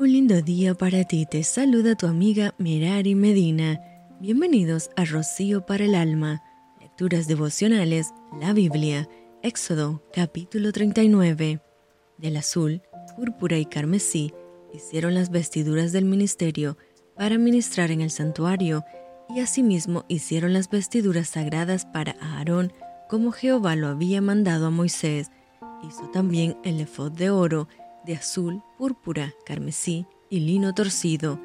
Un lindo día para ti, te saluda tu amiga Merari Medina. Bienvenidos a Rocío para el Alma, Lecturas Devocionales, la Biblia, Éxodo capítulo 39. Del azul, púrpura y carmesí hicieron las vestiduras del ministerio para ministrar en el santuario y asimismo hicieron las vestiduras sagradas para Aarón como Jehová lo había mandado a Moisés. Hizo también el efod de oro, de azul, púrpura, carmesí y lino torcido,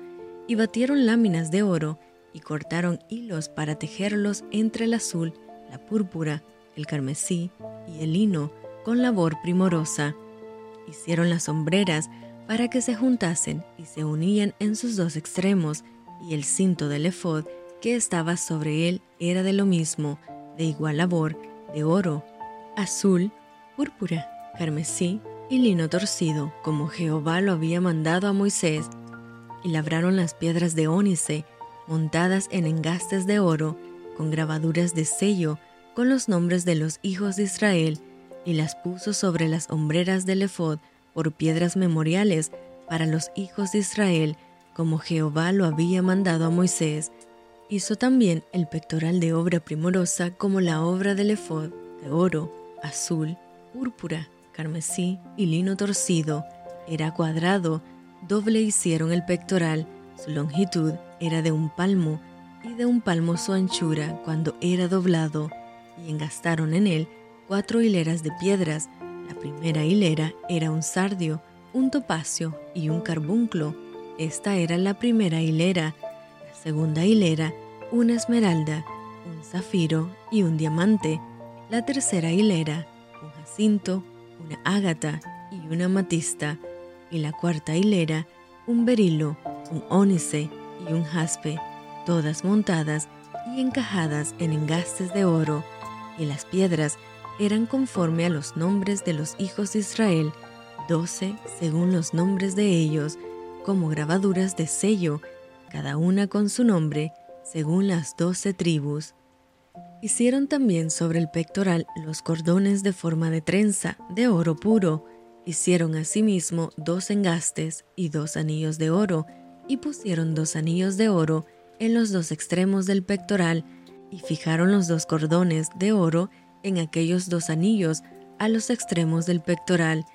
y batieron láminas de oro y cortaron hilos para tejerlos entre el azul, la púrpura, el carmesí y el lino con labor primorosa. Hicieron las sombreras para que se juntasen y se unían en sus dos extremos, y el cinto del efod que estaba sobre él era de lo mismo, de igual labor, de oro, azul, púrpura, carmesí y lino torcido, como Jehová lo había mandado a Moisés, y labraron las piedras de ónice, montadas en engastes de oro, con grabaduras de sello, con los nombres de los hijos de Israel, y las puso sobre las hombreras del efod por piedras memoriales para los hijos de Israel, como Jehová lo había mandado a Moisés. Hizo también el pectoral de obra primorosa como la obra del efod, de oro, azul, púrpura, carmesí y lino torcido. Era cuadrado, doble hicieron el pectoral, su longitud era de un palmo y de un palmo su anchura cuando era doblado, y engastaron en él cuatro hileras de piedras. La primera hilera era un sardio, un topacio y un carbunclo. Esta era la primera hilera. La segunda hilera, una esmeralda, un zafiro y un diamante. La tercera hilera, un jacinto, una ágata y una matista, y la cuarta hilera, un berilo, un ónice y un jaspe, todas montadas y encajadas en engastes de oro, y las piedras eran conforme a los nombres de los hijos de Israel, doce según los nombres de ellos, como grabaduras de sello, cada una con su nombre, según las doce tribus. Hicieron también sobre el pectoral los cordones de forma de trenza, de oro puro. Hicieron asimismo dos engastes y dos anillos de oro, y pusieron dos anillos de oro en los dos extremos del pectoral, y fijaron los dos cordones de oro en aquellos dos anillos a los extremos del pectoral.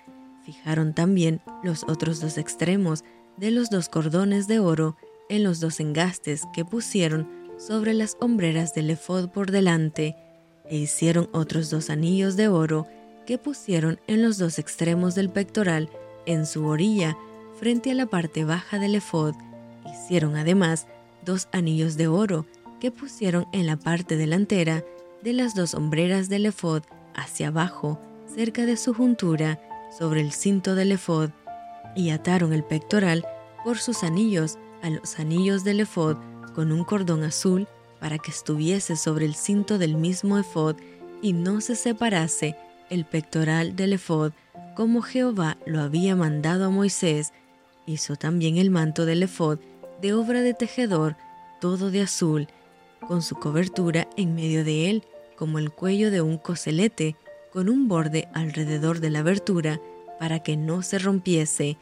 Fijaron también los otros dos extremos de los dos cordones de oro en los dos engastes que pusieron sobre las hombreras del efod por delante, e hicieron otros dos anillos de oro que pusieron en los dos extremos del pectoral, en su orilla, frente a la parte baja del efod. Hicieron además dos anillos de oro que pusieron en la parte delantera de las dos hombreras del efod hacia abajo, cerca de su juntura, sobre el cinto del efod, y ataron el pectoral por sus anillos a los anillos del efod con un cordón azul para que estuviese sobre el cinto del mismo efod y no se separase el pectoral del efod, como Jehová lo había mandado a Moisés. Hizo también el manto del efod de obra de tejedor, todo de azul, con su cobertura en medio de él, como el cuello de un coselete, con un borde alrededor de la abertura, para que no se rompiese,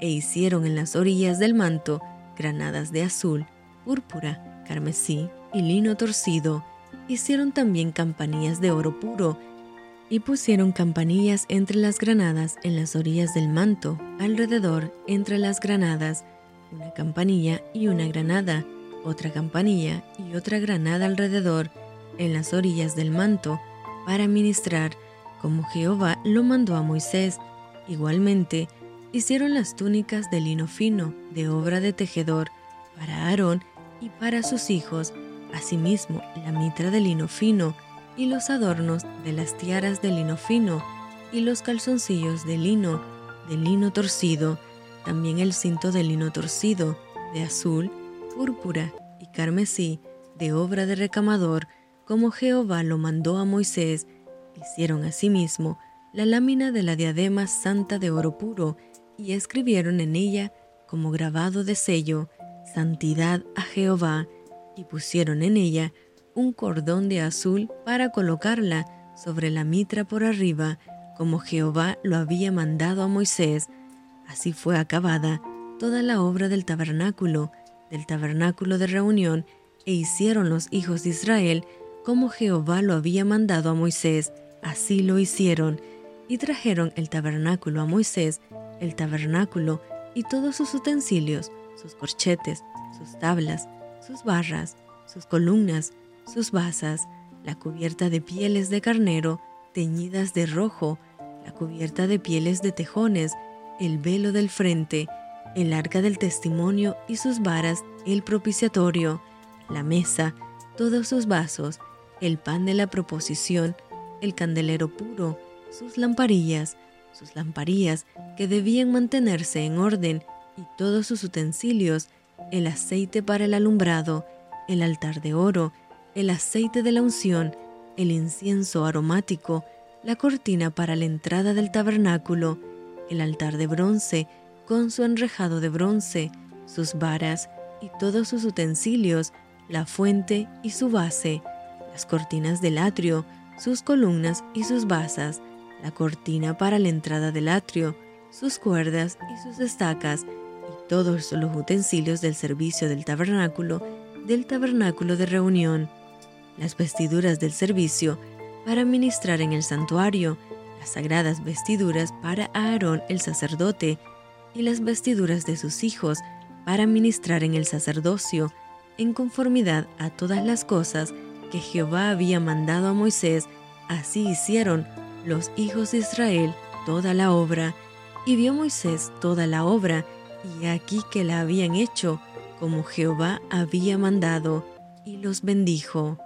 e hicieron en las orillas del manto granadas de azul púrpura, carmesí y lino torcido. Hicieron también campanillas de oro puro y pusieron campanillas entre las granadas en las orillas del manto, alrededor entre las granadas, una campanilla y una granada, otra campanilla y otra granada alrededor en las orillas del manto, para ministrar, como Jehová lo mandó a Moisés. Igualmente, hicieron las túnicas de lino fino, de obra de tejedor, para Aarón y para sus hijos, asimismo la mitra de lino fino y los adornos de las tiaras de lino fino y los calzoncillos de lino, de lino torcido, también el cinto de lino torcido, de azul, púrpura y carmesí, de obra de recamador, como Jehová lo mandó a Moisés, hicieron asimismo la lámina de la diadema santa de oro puro, y escribieron en ella, como grabado de sello, santidad a Jehová, y pusieron en ella un cordón de azul para colocarla sobre la mitra por arriba, como Jehová lo había mandado a Moisés. Así fue acabada toda la obra del tabernáculo, del tabernáculo de reunión, e hicieron los hijos de Israel como Jehová lo había mandado a Moisés, así lo hicieron, y trajeron el tabernáculo a Moisés, el tabernáculo y todos sus utensilios, sus corchetes, sus tablas, sus barras, sus columnas, sus basas, la cubierta de pieles de carnero, teñidas de rojo, la cubierta de pieles de tejones, el velo del frente, el arca del testimonio y sus varas, el propiciatorio, la mesa, todos sus vasos, el pan de la proposición, el candelero puro, sus lamparillas, sus lamparillas que debían mantenerse en orden y todos sus utensilios, el aceite para el alumbrado, el altar de oro, el aceite de la unción, el incienso aromático, la cortina para la entrada del tabernáculo, el altar de bronce con su enrejado de bronce, sus varas y todos sus utensilios, la fuente y su base, las cortinas del atrio, sus columnas y sus basas, la cortina para la entrada del atrio, sus cuerdas y sus estacas, todos los utensilios del servicio del tabernáculo, del tabernáculo de reunión, las vestiduras del servicio para ministrar en el santuario, las sagradas vestiduras para Aarón el sacerdote, y las vestiduras de sus hijos para ministrar en el sacerdocio, en conformidad a todas las cosas que Jehová había mandado a Moisés, así hicieron los hijos de Israel toda la obra, y vio Moisés toda la obra, y aquí que la habían hecho, como Jehová había mandado, y los bendijo.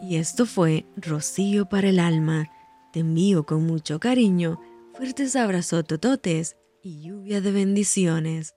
Y esto fue Rocío para el alma. Te envío con mucho cariño, fuertes abrazos tototes y lluvia de bendiciones.